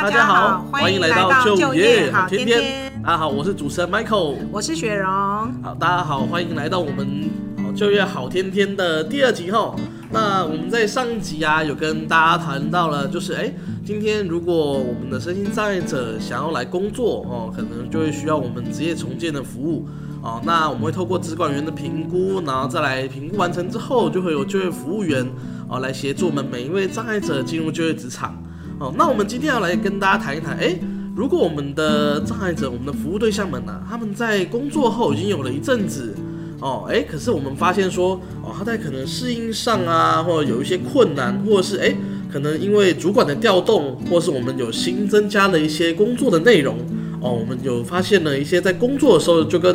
大家好，欢迎来到就业好天天。大家好，我是主持人 Michael，我是雪蓉。好，大家好，欢迎来到我们就业好天天的第二集哈。那我们在上一集啊，有跟大家谈到了，就是哎，今天如果我们的身心障碍者想要来工作哦，可能就会需要我们职业重建的服务哦。那我们会透过职管员的评估，然后再来评估完成之后，就会有就业服务员哦来协助我们每一位障碍者进入就业职场。哦，那我们今天要来跟大家谈一谈，诶，如果我们的障碍者，我们的服务对象们呢、啊，他们在工作后已经有了一阵子，哦，诶，可是我们发现说，哦，他在可能适应上啊，或者有一些困难，或者是诶，可能因为主管的调动，或是我们有新增加了一些工作的内容，哦，我们有发现了一些在工作的时候就跟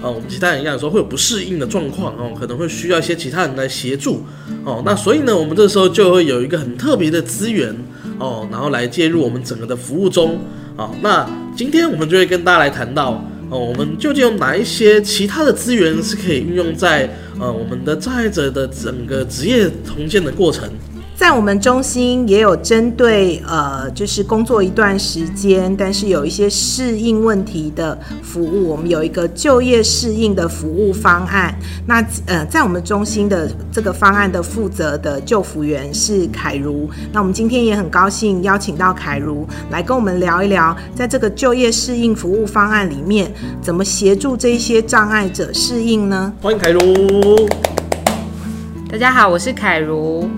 呃我们其他人一样，有时候会有不适应的状况，哦，可能会需要一些其他人来协助，哦，那所以呢，我们这时候就会有一个很特别的资源。哦，然后来介入我们整个的服务中，啊，那今天我们就会跟大家来谈到，哦，我们究竟有哪一些其他的资源是可以运用在呃我们的障碍者的整个职业重建的过程。在我们中心也有针对呃，就是工作一段时间，但是有一些适应问题的服务，我们有一个就业适应的服务方案。那呃，在我们中心的这个方案的负责的就服员是凯如。那我们今天也很高兴邀请到凯如来跟我们聊一聊，在这个就业适应服务方案里面，怎么协助这些障碍者适应呢？欢迎凯如。大家好，我是凯如。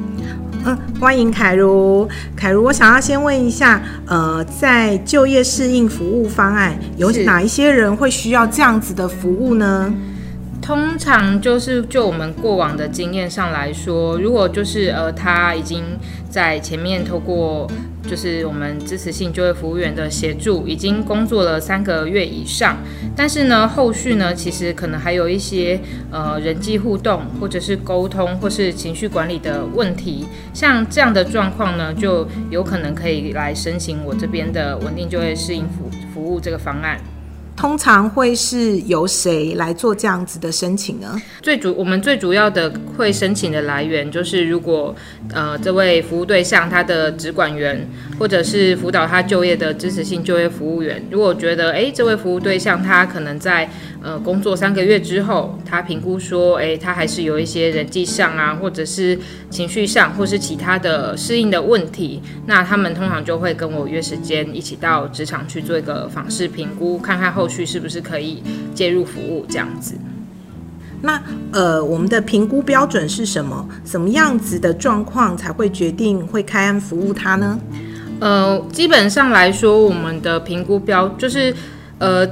嗯，欢迎凯如。凯如，我想要先问一下，呃，在就业适应服务方案，有哪一些人会需要这样子的服务呢？通常就是就我们过往的经验上来说，如果就是呃他已经在前面透过就是我们支持性就业服务员的协助，已经工作了三个月以上，但是呢后续呢其实可能还有一些呃人际互动或者是沟通或是情绪管理的问题，像这样的状况呢，就有可能可以来申请我这边的稳定就业适应服服务这个方案。通常会是由谁来做这样子的申请呢？最主我们最主要的会申请的来源就是，如果呃这位服务对象他的职管员或者是辅导他就业的支持性就业服务员，如果觉得诶这位服务对象他可能在呃工作三个月之后，他评估说诶他还是有一些人际上啊或者是情绪上或是其他的适应的问题，那他们通常就会跟我约时间一起到职场去做一个访视评估，看看后。后续是不是可以介入服务这样子？那呃，我们的评估标准是什么？什么样子的状况才会决定会开案服务他呢？呃，基本上来说，我们的评估标就是呃。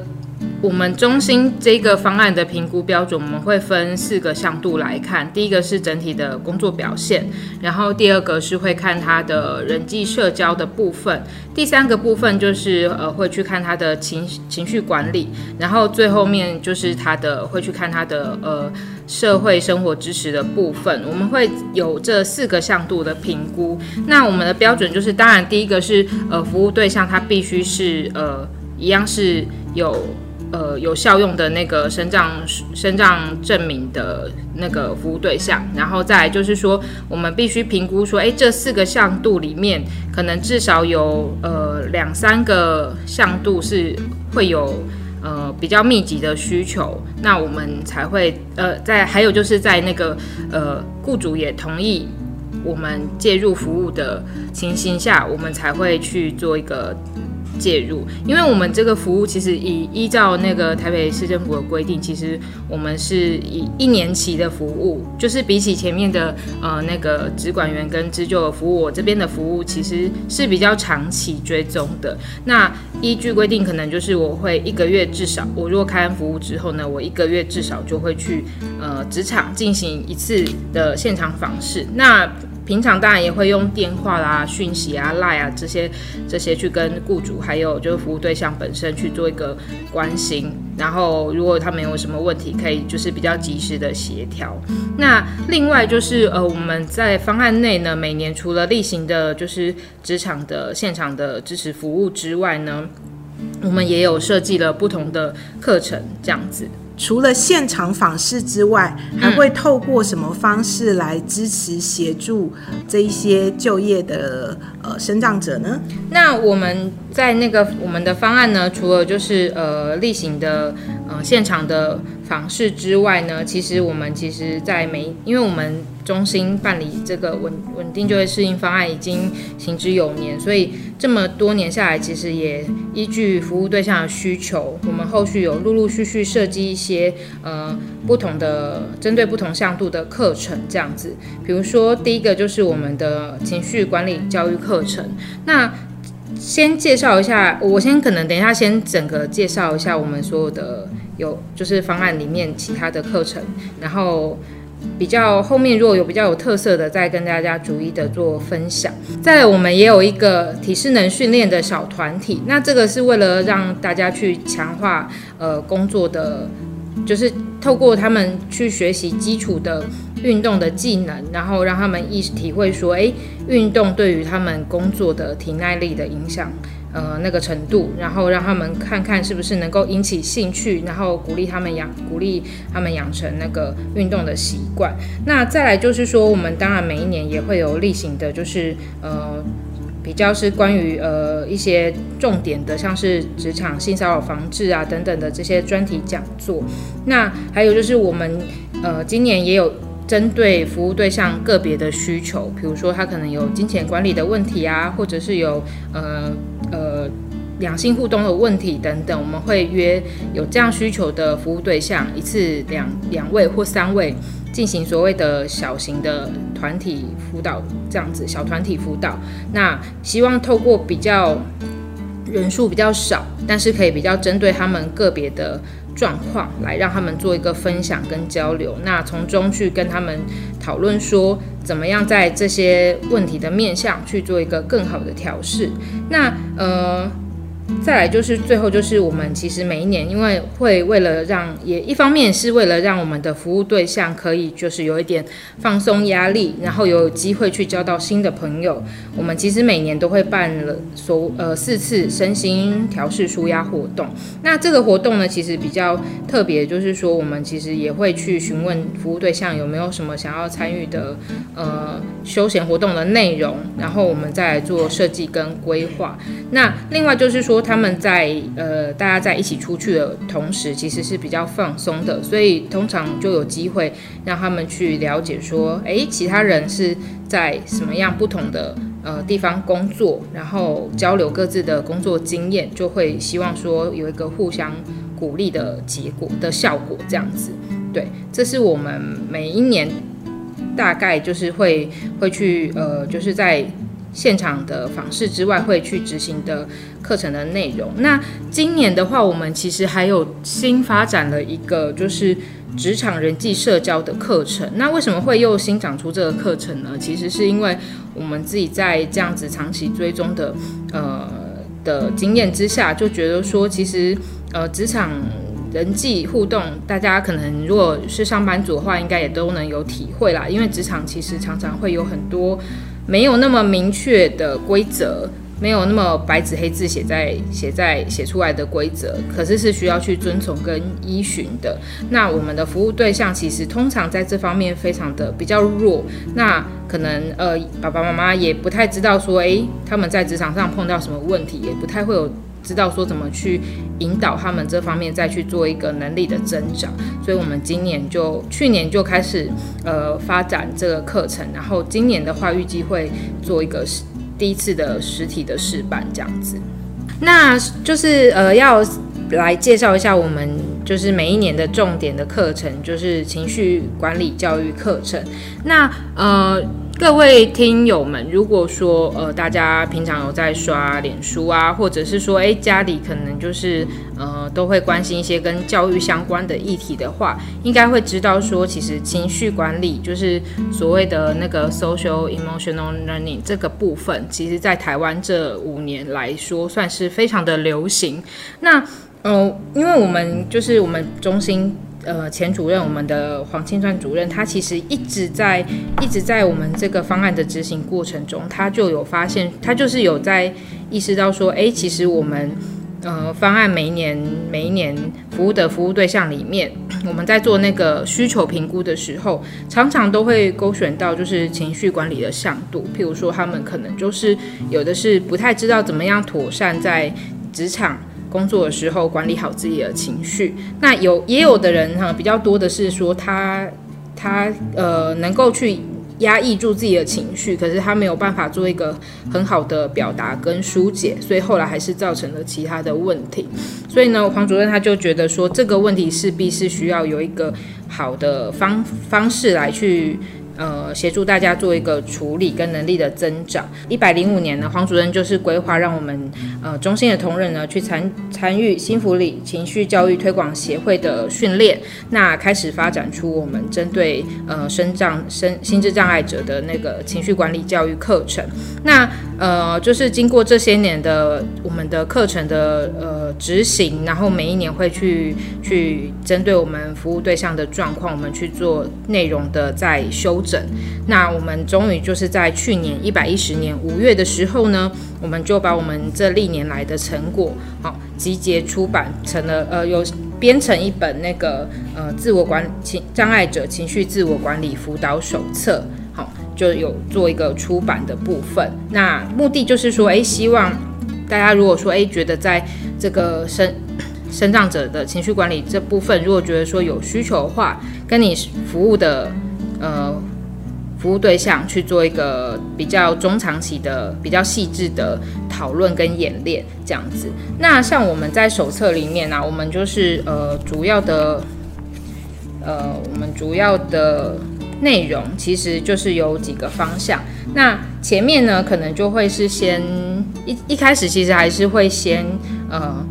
我们中心这个方案的评估标准，我们会分四个向度来看。第一个是整体的工作表现，然后第二个是会看他的人际社交的部分，第三个部分就是呃会去看他的情情绪管理，然后最后面就是他的会去看他的呃社会生活支持的部分。我们会有这四个向度的评估。那我们的标准就是，当然第一个是呃服务对象他必须是呃一样是有。呃，有效用的那个身障身障证明的那个服务对象，然后再就是说，我们必须评估说，诶，这四个向度里面，可能至少有呃两三个向度是会有呃比较密集的需求，那我们才会呃在还有就是在那个呃雇主也同意我们介入服务的情形下，我们才会去做一个。介入，因为我们这个服务其实以依照那个台北市政府的规定，其实我们是以一年期的服务，就是比起前面的呃那个职管员跟支就的服务，我这边的服务其实是比较长期追踪的。那依据规定，可能就是我会一个月至少，我如果开完服务之后呢，我一个月至少就会去呃职场进行一次的现场访视。那平常当然也会用电话啦、讯息啊、赖啊这些这些去跟雇主还有就是服务对象本身去做一个关心，然后如果他没有什么问题，可以就是比较及时的协调。那另外就是呃我们在方案内呢，每年除了例行的就是职场的现场的支持服务之外呢，我们也有设计了不同的课程这样子。除了现场访视之外，还会透过什么方式来支持协助这一些就业的呃生长者呢？那我们在那个我们的方案呢，除了就是呃例行的呃现场的访视之外呢，其实我们其实在每因为我们。中心办理这个稳稳定就业适应方案已经行之有年，所以这么多年下来，其实也依据服务对象的需求，我们后续有陆陆续续设计一些呃不同的针对不同向度的课程，这样子。比如说第一个就是我们的情绪管理教育课程。那先介绍一下，我先可能等一下先整个介绍一下我们所有的有就是方案里面其他的课程，然后。比较后面如果有比较有特色的，再跟大家逐一的做分享。再，我们也有一个体适能训练的小团体，那这个是为了让大家去强化呃工作的，就是透过他们去学习基础的运动的技能，然后让他们意识体会说，诶，运动对于他们工作的体耐力的影响。呃，那个程度，然后让他们看看是不是能够引起兴趣，然后鼓励他们养，鼓励他们养成那个运动的习惯。那再来就是说，我们当然每一年也会有例行的，就是呃，比较是关于呃一些重点的，像是职场性骚扰防治啊等等的这些专题讲座。那还有就是我们呃今年也有。针对服务对象个别的需求，比如说他可能有金钱管理的问题啊，或者是有呃呃两性互动的问题等等，我们会约有这样需求的服务对象，一次两两位或三位进行所谓的小型的团体辅导，这样子小团体辅导。那希望透过比较人数比较少，但是可以比较针对他们个别的。状况来让他们做一个分享跟交流，那从中去跟他们讨论说，怎么样在这些问题的面向去做一个更好的调试。那呃。再来就是最后就是我们其实每一年，因为会为了让也一方面是为了让我们的服务对象可以就是有一点放松压力，然后有机会去交到新的朋友，我们其实每年都会办了所呃四次身心调试舒压活动。那这个活动呢，其实比较特别，就是说我们其实也会去询问服务对象有没有什么想要参与的呃休闲活动的内容，然后我们再来做设计跟规划。那另外就是说。说他们在呃，大家在一起出去的同时，其实是比较放松的，所以通常就有机会让他们去了解说，诶，其他人是在什么样不同的呃地方工作，然后交流各自的工作经验，就会希望说有一个互相鼓励的结果的效果，这样子。对，这是我们每一年大概就是会会去呃，就是在。现场的访视之外，会去执行的课程的内容。那今年的话，我们其实还有新发展了一个，就是职场人际社交的课程。那为什么会又新长出这个课程呢？其实是因为我们自己在这样子长期追踪的呃的经验之下，就觉得说，其实呃职场人际互动，大家可能如果是上班族的话，应该也都能有体会啦。因为职场其实常常会有很多。没有那么明确的规则，没有那么白纸黑字写在写在写出来的规则，可是是需要去遵从跟依循的。那我们的服务对象其实通常在这方面非常的比较弱，那可能呃爸爸妈妈也不太知道说，诶，他们在职场上碰到什么问题，也不太会有。知道说怎么去引导他们这方面再去做一个能力的增长，所以我们今年就去年就开始呃发展这个课程，然后今年的话预计会做一个第一次的实体的试办这样子。那就是呃要来介绍一下我们就是每一年的重点的课程，就是情绪管理教育课程。那呃。各位听友们，如果说呃大家平常有在刷脸书啊，或者是说诶家里可能就是呃都会关心一些跟教育相关的议题的话，应该会知道说，其实情绪管理就是所谓的那个 social emotional learning 这个部分，其实在台湾这五年来说算是非常的流行。那呃，因为我们就是我们中心。呃，前主任，我们的黄清川主任，他其实一直在一直在我们这个方案的执行过程中，他就有发现，他就是有在意识到说，哎，其实我们呃方案每一年每一年服务的服务对象里面，我们在做那个需求评估的时候，常常都会勾选到就是情绪管理的向度，譬如说他们可能就是有的是不太知道怎么样妥善在职场工作的时候管理好自己的情绪，那有也有的人哈比较多的是说他他呃能够去。压抑住自己的情绪，可是他没有办法做一个很好的表达跟疏解，所以后来还是造成了其他的问题。所以呢，黄主任他就觉得说，这个问题势必是需要有一个好的方方式来去。呃，协助大家做一个处理跟能力的增长。一百零五年呢，黄主任就是规划让我们呃中心的同仁呢去参参与新福里情绪教育推广协会的训练，那开始发展出我们针对呃身障身心智障碍者的那个情绪管理教育课程。那呃就是经过这些年的我们的课程的呃执行，然后每一年会去去针对我们服务对象的状况，我们去做内容的再修。整那我们终于就是在去年一百一十年五月的时候呢，我们就把我们这历年来的成果，好集结出版成了，呃，有编成一本那个呃自我管情障碍者情绪自我管理辅导手册，好就有做一个出版的部分。那目的就是说，哎，希望大家如果说，哎，觉得在这个身 身障者的情绪管理这部分，如果觉得说有需求的话，跟你服务的呃。服务对象去做一个比较中长期的、比较细致的讨论跟演练，这样子。那像我们在手册里面呢、我们就是呃主要的呃我们主要的内容其实就是有几个方向。那前面呢，可能就会是先一一开始其实还是会先呃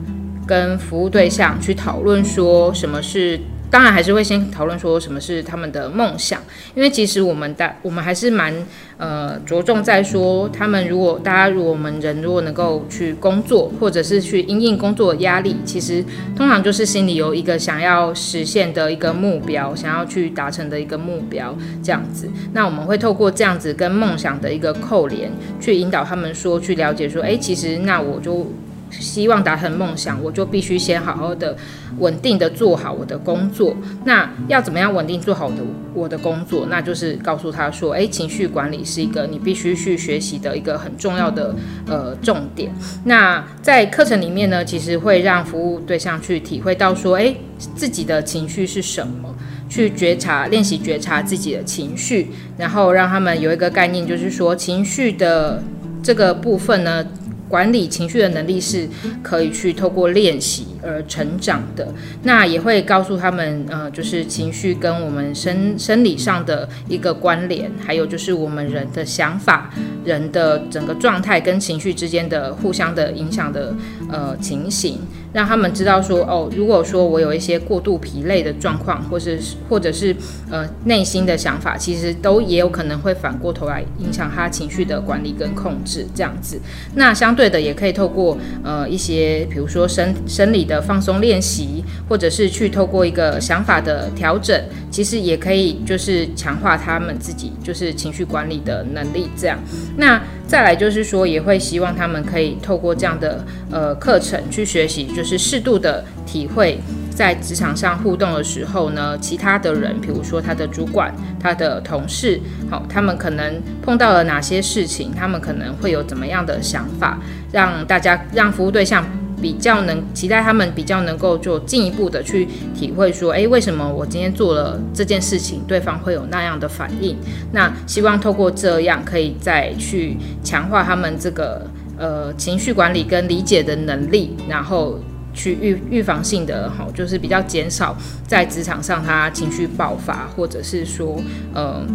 跟服务对象去讨论说什么是。当然还是会先讨论说什么是他们的梦想，因为其实我们大我们还是蛮呃着重在说，他们如果大家如果我们人如果能够去工作，或者是去因应工作的压力，其实通常就是心里有一个想要实现的一个目标，想要去达成的一个目标这样子。那我们会透过这样子跟梦想的一个扣连，去引导他们说去了解说，哎，其实那我就。希望达成梦想，我就必须先好好的、稳定的做好我的工作。那要怎么样稳定做好的我的工作？那就是告诉他说，诶，情绪管理是一个你必须去学习的一个很重要的呃重点。那在课程里面呢，其实会让服务对象去体会到说，诶，自己的情绪是什么，去觉察、练习觉察自己的情绪，然后让他们有一个概念，就是说情绪的这个部分呢。管理情绪的能力是可以去透过练习而成长的。那也会告诉他们，呃，就是情绪跟我们生生理上的一个关联，还有就是我们人的想法、人的整个状态跟情绪之间的互相的影响的呃情形。让他们知道说，哦，如果说我有一些过度疲累的状况，或是或者是呃内心的想法，其实都也有可能会反过头来影响他情绪的管理跟控制这样子。那相对的，也可以透过呃一些，比如说生生理的放松练习，或者是去透过一个想法的调整，其实也可以就是强化他们自己就是情绪管理的能力这样。那再来就是说，也会希望他们可以透过这样的呃课程去学习，就是适度的体会，在职场上互动的时候呢，其他的人，比如说他的主管、他的同事，好，他们可能碰到了哪些事情，他们可能会有怎么样的想法，让大家让服务对象。比较能期待他们比较能够就进一步的去体会说，诶，为什么我今天做了这件事情，对方会有那样的反应？那希望透过这样，可以再去强化他们这个呃情绪管理跟理解的能力，然后去预预防性的哈，就是比较减少在职场上他情绪爆发，或者是说呃。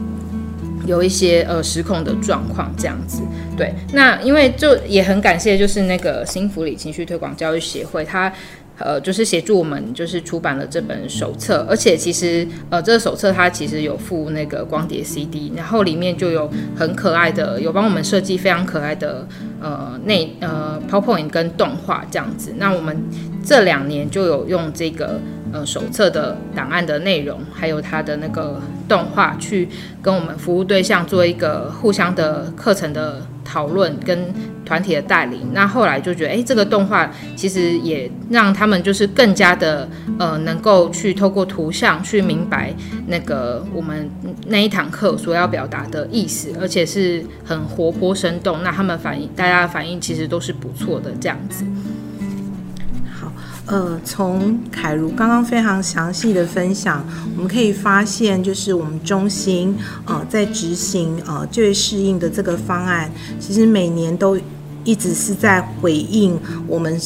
有一些呃失控的状况这样子，对，那因为就也很感谢，就是那个新福里情绪推广教育协会，他呃就是协助我们就是出版了这本手册，而且其实呃这个手册它其实有附那个光碟 CD，然后里面就有很可爱的，有帮我们设计非常可爱的呃内呃 PowerPoint 跟动画这样子，那我们这两年就有用这个。呃，手册的档案的内容，还有它的那个动画，去跟我们服务对象做一个互相的课程的讨论跟团体的带领，那后来就觉得，哎，这个动画其实也让他们就是更加的呃，能够去透过图像去明白那个我们那一堂课所要表达的意思，而且是很活泼生动。那他们反应，大家的反应其实都是不错的，这样子。呃，从凯如刚刚非常详细的分享，我们可以发现，就是我们中心呃在执行呃就业适应的这个方案，其实每年都一直是在回应我们。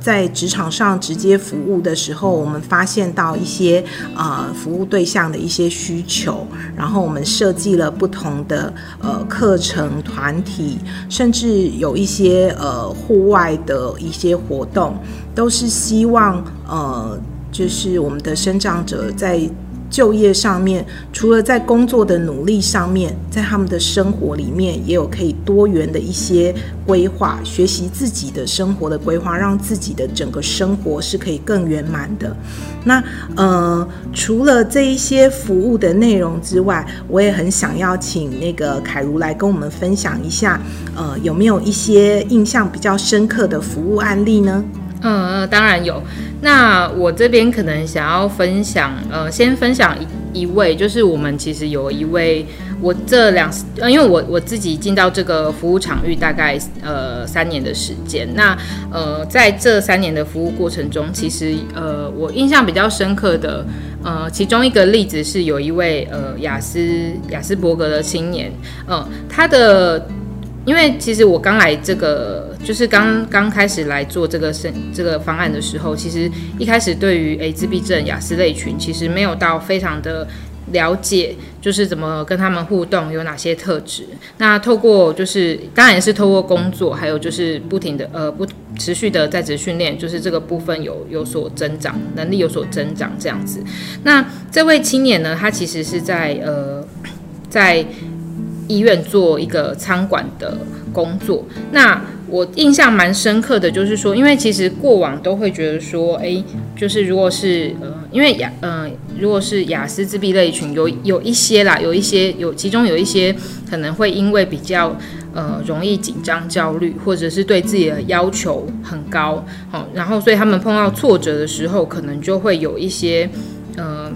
在职场上直接服务的时候，我们发现到一些呃服务对象的一些需求，然后我们设计了不同的呃课程团体，甚至有一些呃户外的一些活动，都是希望呃就是我们的生长者在。就业上面，除了在工作的努力上面，在他们的生活里面也有可以多元的一些规划，学习自己的生活的规划，让自己的整个生活是可以更圆满的。那呃，除了这一些服务的内容之外，我也很想要请那个凯如来跟我们分享一下，呃，有没有一些印象比较深刻的服务案例呢？嗯，当然有。那我这边可能想要分享，呃，先分享一一位，就是我们其实有一位，我这两，呃，因为我我自己进到这个服务场域大概呃三年的时间。那呃，在这三年的服务过程中，其实呃，我印象比较深刻的，呃，其中一个例子是有一位呃雅斯雅斯伯格的青年，呃，他的。因为其实我刚来这个，就是刚刚开始来做这个生这个方案的时候，其实一开始对于诶自闭症雅思类群，其实没有到非常的了解，就是怎么跟他们互动，有哪些特质。那透过就是当然也是透过工作，还有就是不停的呃不 持续的在职训练，就是这个部分有有所增长，能力有所增长这样子。那这位青年呢，他其实是在呃在。医院做一个餐馆的工作，那我印象蛮深刻的，就是说，因为其实过往都会觉得说，诶，就是如果是呃，因为雅，呃，如果是雅思自闭类群，有有一些啦，有一些有，其中有一些可能会因为比较呃容易紧张、焦虑，或者是对自己的要求很高，好，然后所以他们碰到挫折的时候，可能就会有一些呃，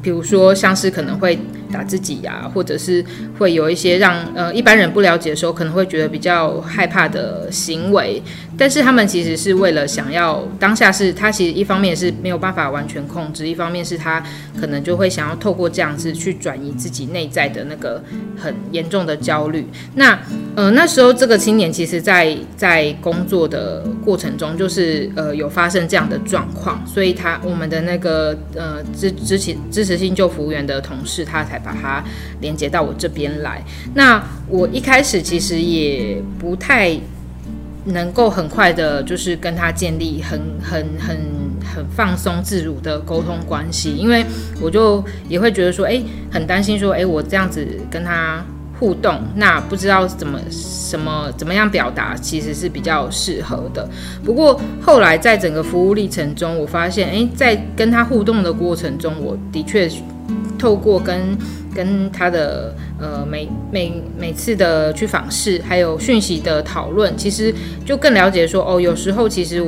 比如说像是可能会。打自己呀、或者是会有一些让呃一般人不了解的时候，可能会觉得比较害怕的行为。但是他们其实是为了想要当下是，他其实一方面是没有办法完全控制，一方面是他可能就会想要透过这样子去转移自己内在的那个很严重的焦虑。那呃那时候这个青年其实在在工作的过程中，就是呃有发生这样的状况，所以他我们的那个呃支支持支持性就服务员的同事，他才把它连接到我这边来。那我一开始其实也不太。能够很快的，就是跟他建立很很很很放松自如的沟通关系，因为我就也会觉得说，哎，很担心说，哎，我这样子跟他互动，那不知道怎么什么怎么样表达，其实是比较适合的。不过后来在整个服务历程中，我发现，哎，在跟他互动的过程中，我的确透过跟跟他的呃每每每次的去访视，还有讯息的讨论，其实就更了解说哦，有时候其实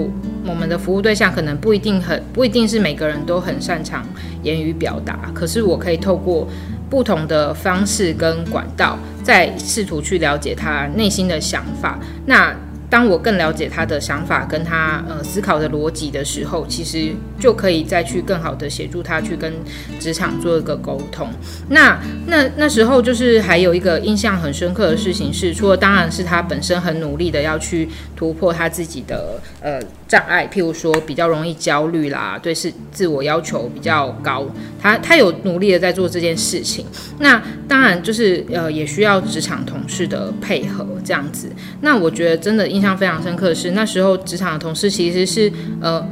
我们的服务对象可能不一定很不一定是每个人都很擅长言语表达，可是我可以透过不同的方式跟管道，再试图去了解他内心的想法。那当我更了解他的想法跟他呃思考的逻辑的时候，其实就可以再去更好的协助他去跟职场做一个沟通。那那那时候就是还有一个印象很深刻的事情是，除了当然是他本身很努力的要去突破他自己的呃障碍，譬如说比较容易焦虑啦，对是自我要求比较高，他他有努力的在做这件事情。那当然就是呃也需要职场同事的配合这样子。那我觉得真的印象非常深刻是，那时候职场的同事其实是呃，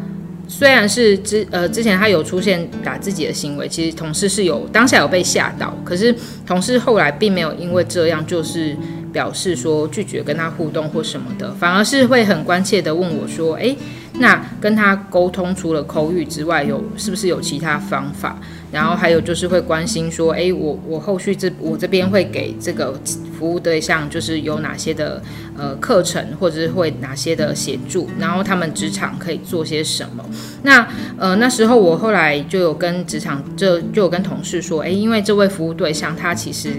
虽然是之呃之前他有出现打自己的行为，其实同事是有当下有被吓到，可是同事后来并没有因为这样就是表示说拒绝跟他互动或什么的，反而是会很关切的问我说：“诶，那跟他沟通除了口语之外，有是不是有其他方法？”然后还有就是会关心说：“诶，我我后续这我这边会给这个服务对象就是有哪些的呃课程，或者是会哪些的协助，然后他们职场可以做些什么？”那呃那时候我后来就有跟职场就就有跟同事说：“诶，因为这位服务对象他其实。”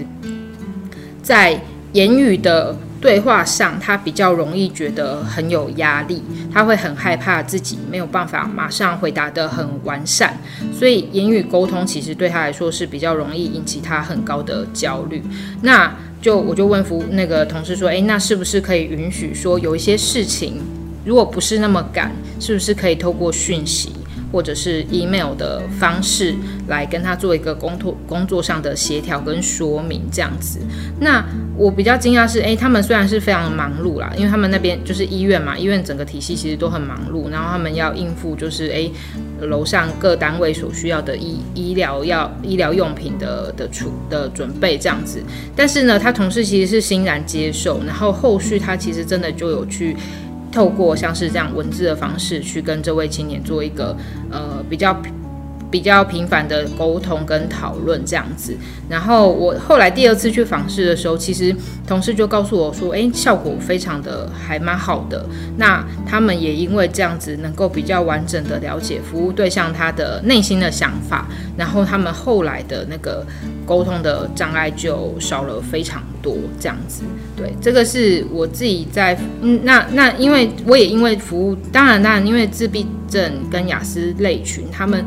在言语的对话上，他比较容易觉得很有压力，他会很害怕自己没有办法马上回答得很完善，所以言语沟通其实对他来说是比较容易引起他很高的焦虑。那就我就问服那个同事说，诶，那是不是可以允许说有一些事情，如果不是那么赶，是不是可以透过讯息？或者是 email 的方式来跟他做一个工作工作上的协调跟说明这样子。那我比较惊讶是，诶，他们虽然是非常忙碌啦，因为他们那边就是医院嘛，医院整个体系其实都很忙碌，然后他们要应付就是诶，楼上各单位所需要的医医疗要医疗用品的的处的准备这样子。但是呢，他同事其实是欣然接受，然后后续他其实真的就有去。透过像是这样文字的方式去跟这位青年做一个呃比较。比较频繁的沟通跟讨论这样子，然后我后来第二次去访视的时候，其实同事就告诉我说，诶，效果非常的还蛮好的。那他们也因为这样子，能够比较完整的了解服务对象他的内心的想法，然后他们后来的那个沟通的障碍就少了非常多这样子。对，这个是我自己在嗯，那那因为我也因为服务，当然当然因为自闭症跟雅思类群他们。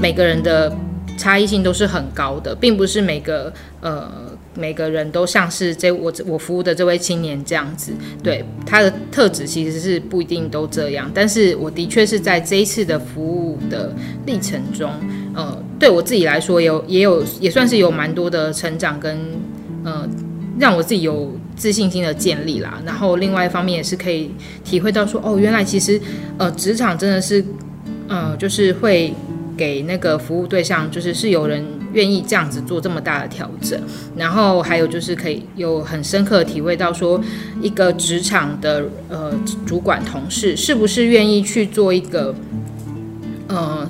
每个人的差异性都是很高的，并不是每个呃每个人都像是这我我服务的这位青年这样子，对他的特质其实是不一定都这样。但是我的确是在这一次的服务的历程中，呃，对我自己来说有也有也算是有蛮多的成长跟呃让我自己有自信心的建立啦。然后另外一方面也是可以体会到说，哦，原来其实呃职场真的是呃就是会。给那个服务对象，就是是有人愿意这样子做这么大的调整，然后还有就是可以有很深刻体会到说，一个职场的呃主管同事是不是愿意去做一个呃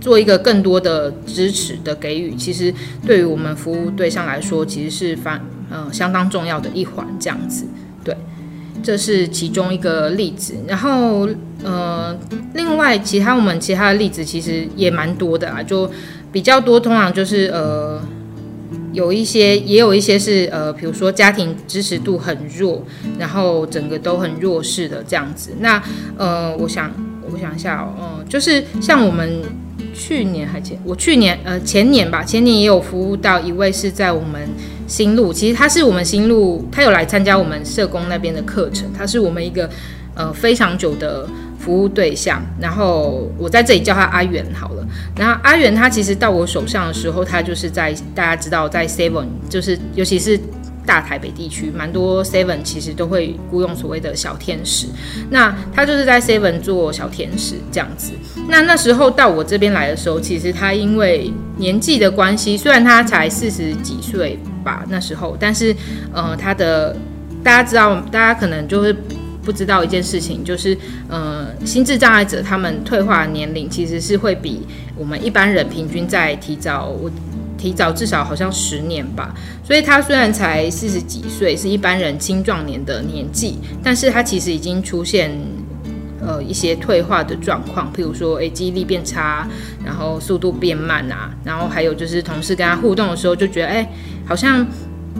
做一个更多的支持的给予，其实对于我们服务对象来说，其实是反呃相当重要的一环，这样子，这是其中一个例子，然后呃，另外其他我们其他的例子其实也蛮多的啊，就比较多，通常就是呃，有一些也有一些是呃，比如说家庭支持度很弱，然后整个都很弱势的这样子。那呃，我想我想一下哦，就是像我们去年还前我去年呃前年吧，前年也有服务到一位是在我们。新路其实他是我们新路，他有来参加我们社工那边的课程，他是我们一个呃非常久的服务对象。然后我在这里叫他阿元好了。然后阿元他其实到我手上的时候，他就是在大家知道在 Seven，就是尤其是大台北地区，蛮多 Seven 其实都会雇佣所谓的小天使。那他就是在 Seven 做小天使这样子。那那时候到我这边来的时候，其实他因为年纪的关系，虽然他才四十几岁。吧，那时候，但是，呃，他的大家知道，大家可能就是不知道一件事情，就是，呃，心智障碍者他们退化年龄其实是会比我们一般人平均在提早，提早至少好像十年吧。所以他虽然才四十几岁，是一般人青壮年的年纪，但是他其实已经出现。呃，一些退化的状况，譬如说，诶，记忆力变差，然后速度变慢啊，然后还有就是同事跟他互动的时候，就觉得，诶，好像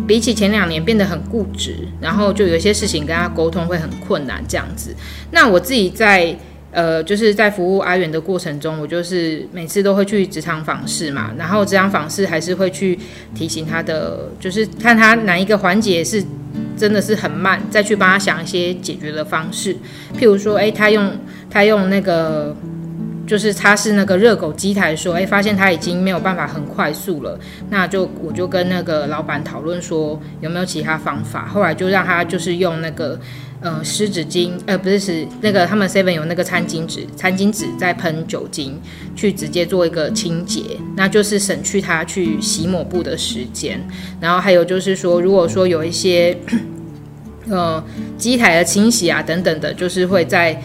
比起前两年变得很固执，然后就有一些事情跟他沟通会很困难这样子。那我自己在呃，就是在服务阿元的过程中，我就是每次都会去职场访视嘛，然后职场访视还是会去提醒他的，就是看他哪一个环节是。真的是很慢，再去帮他想一些解决的方式，譬如说，诶，他用他用那个就是擦拭那个热狗机台说，诶，发现他已经没有办法很快速了，那就我就跟那个老板讨论说有没有其他方法，后来就让他就是用那个呃湿纸巾，呃不是是那个他们 seven 有那个餐巾纸，餐巾纸再喷酒精去直接做一个清洁，那就是省去他去洗抹布的时间。然后还有就是说，如果说有一些呃机台的清洗啊等等的，就是会在。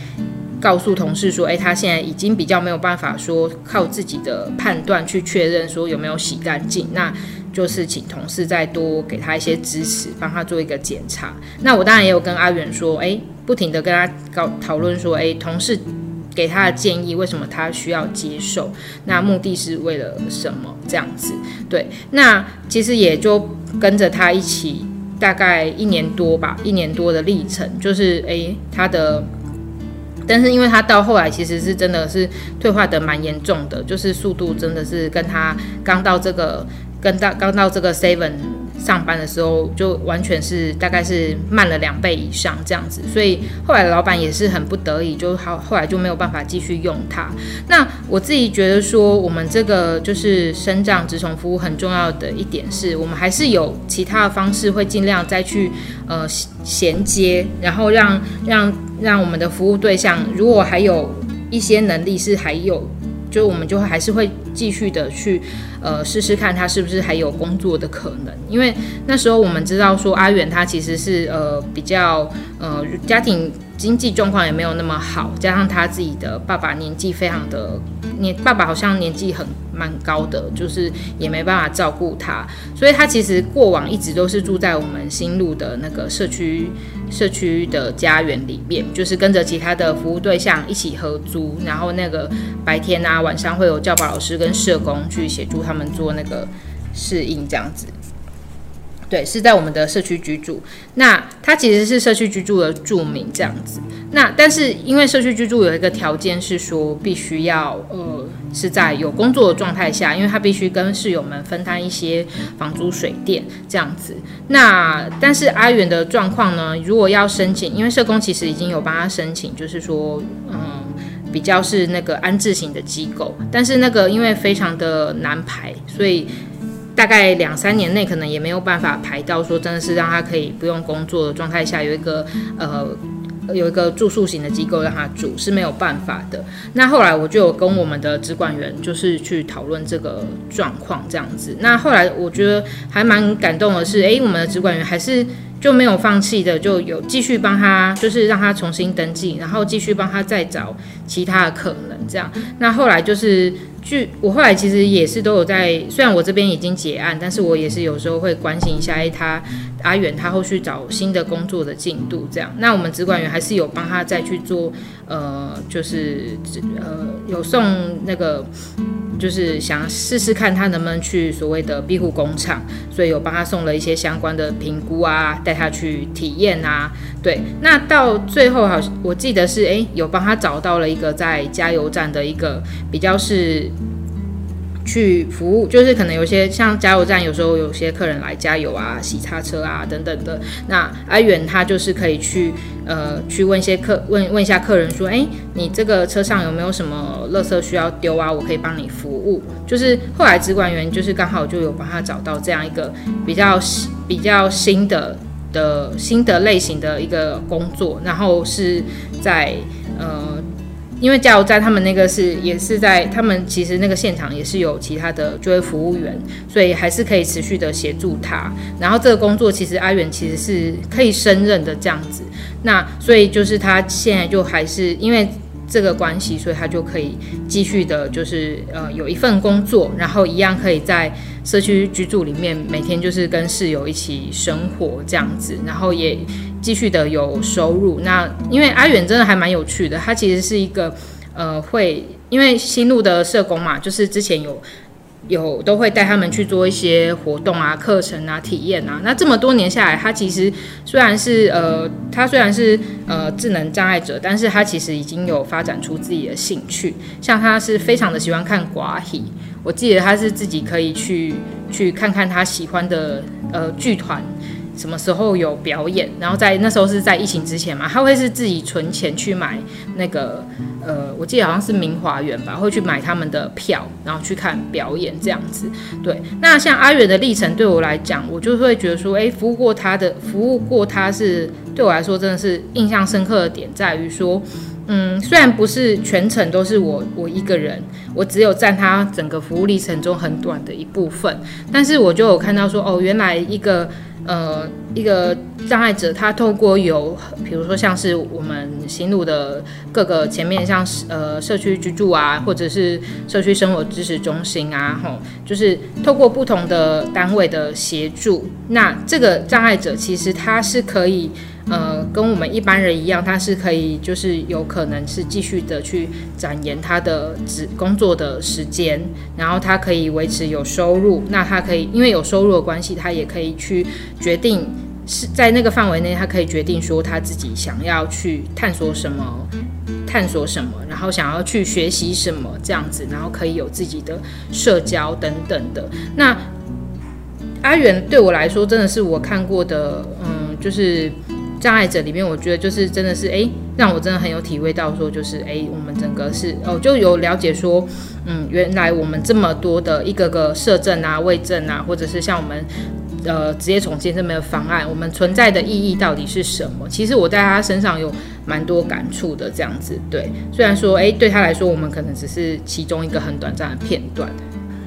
告诉同事说，诶，他现在已经比较没有办法说靠自己的判断去确认说有没有洗干净，那就是请同事再多给他一些支持，帮他做一个检查。那我当然也有跟阿远说，诶，不停地跟他搞讨论说，诶，同事给他的建议为什么他需要接受？那目的是为了什么？这样子，对，那其实也就跟着他一起大概一年多吧，一年多的历程，就是诶，他的。但是因为他到后来其实是真的是退化的蛮严重的，就是速度真的是跟他刚到这个跟到刚到这个 seven 上班的时候就完全是大概是慢了两倍以上这样子，所以后来老板也是很不得已，就好后来就没有办法继续用它。那我自己觉得说，我们这个就是身障职宠服务很重要的一点是，我们还是有其他的方式会尽量再去呃衔接，然后让让让我们的服务对象如果还有一些能力是还有。就我们就会还是会继续的去，呃，试试看他是不是还有工作的可能，因为那时候我们知道说阿远他其实是呃比较呃家庭经济状况也没有那么好，加上他自己的爸爸年纪非常的年，爸爸好像年纪很蛮高的，就是也没办法照顾他，所以他其实过往一直都是住在我们新路的那个社区。社区的家园里面，就是跟着其他的服务对象一起合租，然后那个白天啊、晚上会有教保老师跟社工去协助他们做那个适应，这样子。对，是在我们的社区居住。那他其实是社区居住的住民这样子。那但是因为社区居住有一个条件是说，必须要呃是在有工作的状态下，因为他必须跟室友们分担一些房租水电这样子。那但是阿远的状况呢，如果要申请，因为社工其实已经有帮他申请，就是说嗯比较是那个安置型的机构，但是那个因为非常的难排，所以。大概两三年内可能也没有办法排到说真的是让他可以不用工作的状态下有一个呃有一个住宿型的机构让他住是没有办法的。那后来我就有跟我们的职管员就是去讨论这个状况这样子。那后来我觉得还蛮感动的是，诶，我们的职管员还是就没有放弃的，就有继续帮他就是让他重新登记，然后继续帮他再找其他的可能这样。那后来就是。据我后来其实也是都有在，虽然我这边已经结案，但是我也是有时候会关心一下，哎，他阿远他后续找新的工作的进度这样。那我们职管员还是有帮他再去做，呃，就是呃有送那个。就是想试试看他能不能去所谓的庇护工厂，所以有帮他送了一些相关的评估啊，带他去体验啊。对，那到最后好，我记得是诶，有帮他找到了一个在加油站的一个比较是。去服务，就是可能有些像加油站，有时候有些客人来加油啊、洗擦车啊等等的。那阿远他就是可以去呃去问一些客问问一下客人说，哎，你这个车上有没有什么垃圾需要丢啊？我可以帮你服务。就是后来职管员就是刚好就有帮他找到这样一个比较比较新的的新的类型的一个工作，然后是在呃。因为加油站他们那个是也是在他们其实那个现场也是有其他的就业服务员，所以还是可以持续的协助他。然后这个工作其实阿远其实是可以胜任的这样子。那所以就是他现在就还是因为这个关系，所以他就可以继续的，就是呃有一份工作，然后一样可以在社区居住里面每天就是跟室友一起生活这样子，然后也。继续的有收入，那因为阿远真的还蛮有趣的，他其实是一个呃会，因为新路的社工嘛，就是之前有有都会带他们去做一些活动啊、课程啊、体验啊。那这么多年下来，他其实虽然是呃他虽然是呃智能障碍者，但是他其实已经有发展出自己的兴趣，像他是非常的喜欢看寡戏，我记得他是自己可以去去看看他喜欢的呃剧团。什么时候有表演，然后在那时候是在疫情之前嘛，他会是自己存钱去买那个呃，我记得好像是明华园吧，会去买他们的票，然后去看表演这样子。对，那像阿远的历程对我来讲，我就会觉得说，哎，服务过他的，服务过他是对我来说真的是印象深刻的点在于说。嗯，虽然不是全程都是我我一个人，我只有占他整个服务历程中很短的一部分，但是我就有看到说，哦，原来一个呃一个障碍者，他透过有，比如说像是我们行路的各个前面，像是呃社区居住啊，或者是社区生活支持中心啊，吼，就是透过不同的单位的协助，那这个障碍者其实他是可以。呃，跟我们一般人一样，他是可以，就是有可能是继续的去展延他的职工作的时间，然后他可以维持有收入。那他可以因为有收入的关系，他也可以去决定是在那个范围内，他可以决定说他自己想要去探索什么，探索什么，然后想要去学习什么这样子，然后可以有自己的社交等等的。那阿元对我来说，真的是我看过的，嗯，就是。障碍者里面，我觉得就是真的是哎，让我真的很有体会到说，就是哎，我们整个是哦，就有了解说，嗯，原来我们这么多的一个个社政啊、卫政啊，或者是像我们呃职业重建这么的方案，我们存在的意义到底是什么？其实我在他身上有蛮多感触的，这样子对。虽然说哎，对他来说，我们可能只是其中一个很短暂的片段。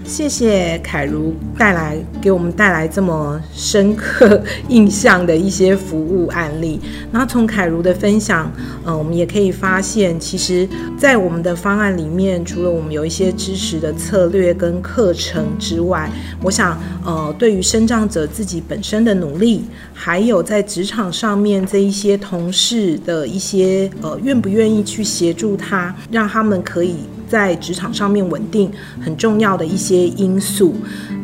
谢谢凯如带来给我们带来这么深刻印象的一些服务案例。然后从凯如的分享，呃，我们也可以发现，其实，在我们的方案里面，除了我们有一些支持的策略跟课程之外，我想，呃，对于身障者自己本身的努力，还有在职场上面这一些同事的一些，呃，愿不愿意去协助他，让他们可以。在职场上面稳定很重要的一些因素，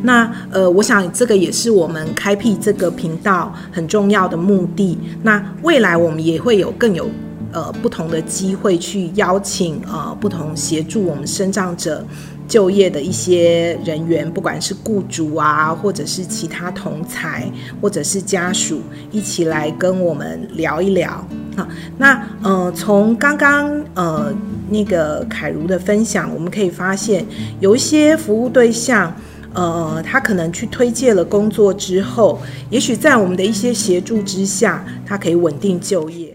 那呃，我想这个也是我们开辟这个频道很重要的目的。那未来我们也会有更有呃不同的机会去邀请呃不同协助我们生长者就业的一些人员，不管是雇主啊，或者是其他同才，或者是家属，一起来跟我们聊一聊。好，那呃，从刚刚呃。那个凯如的分享，我们可以发现有一些服务对象，呃，他可能去推荐了工作之后，也许在我们的一些协助之下，他可以稳定就业。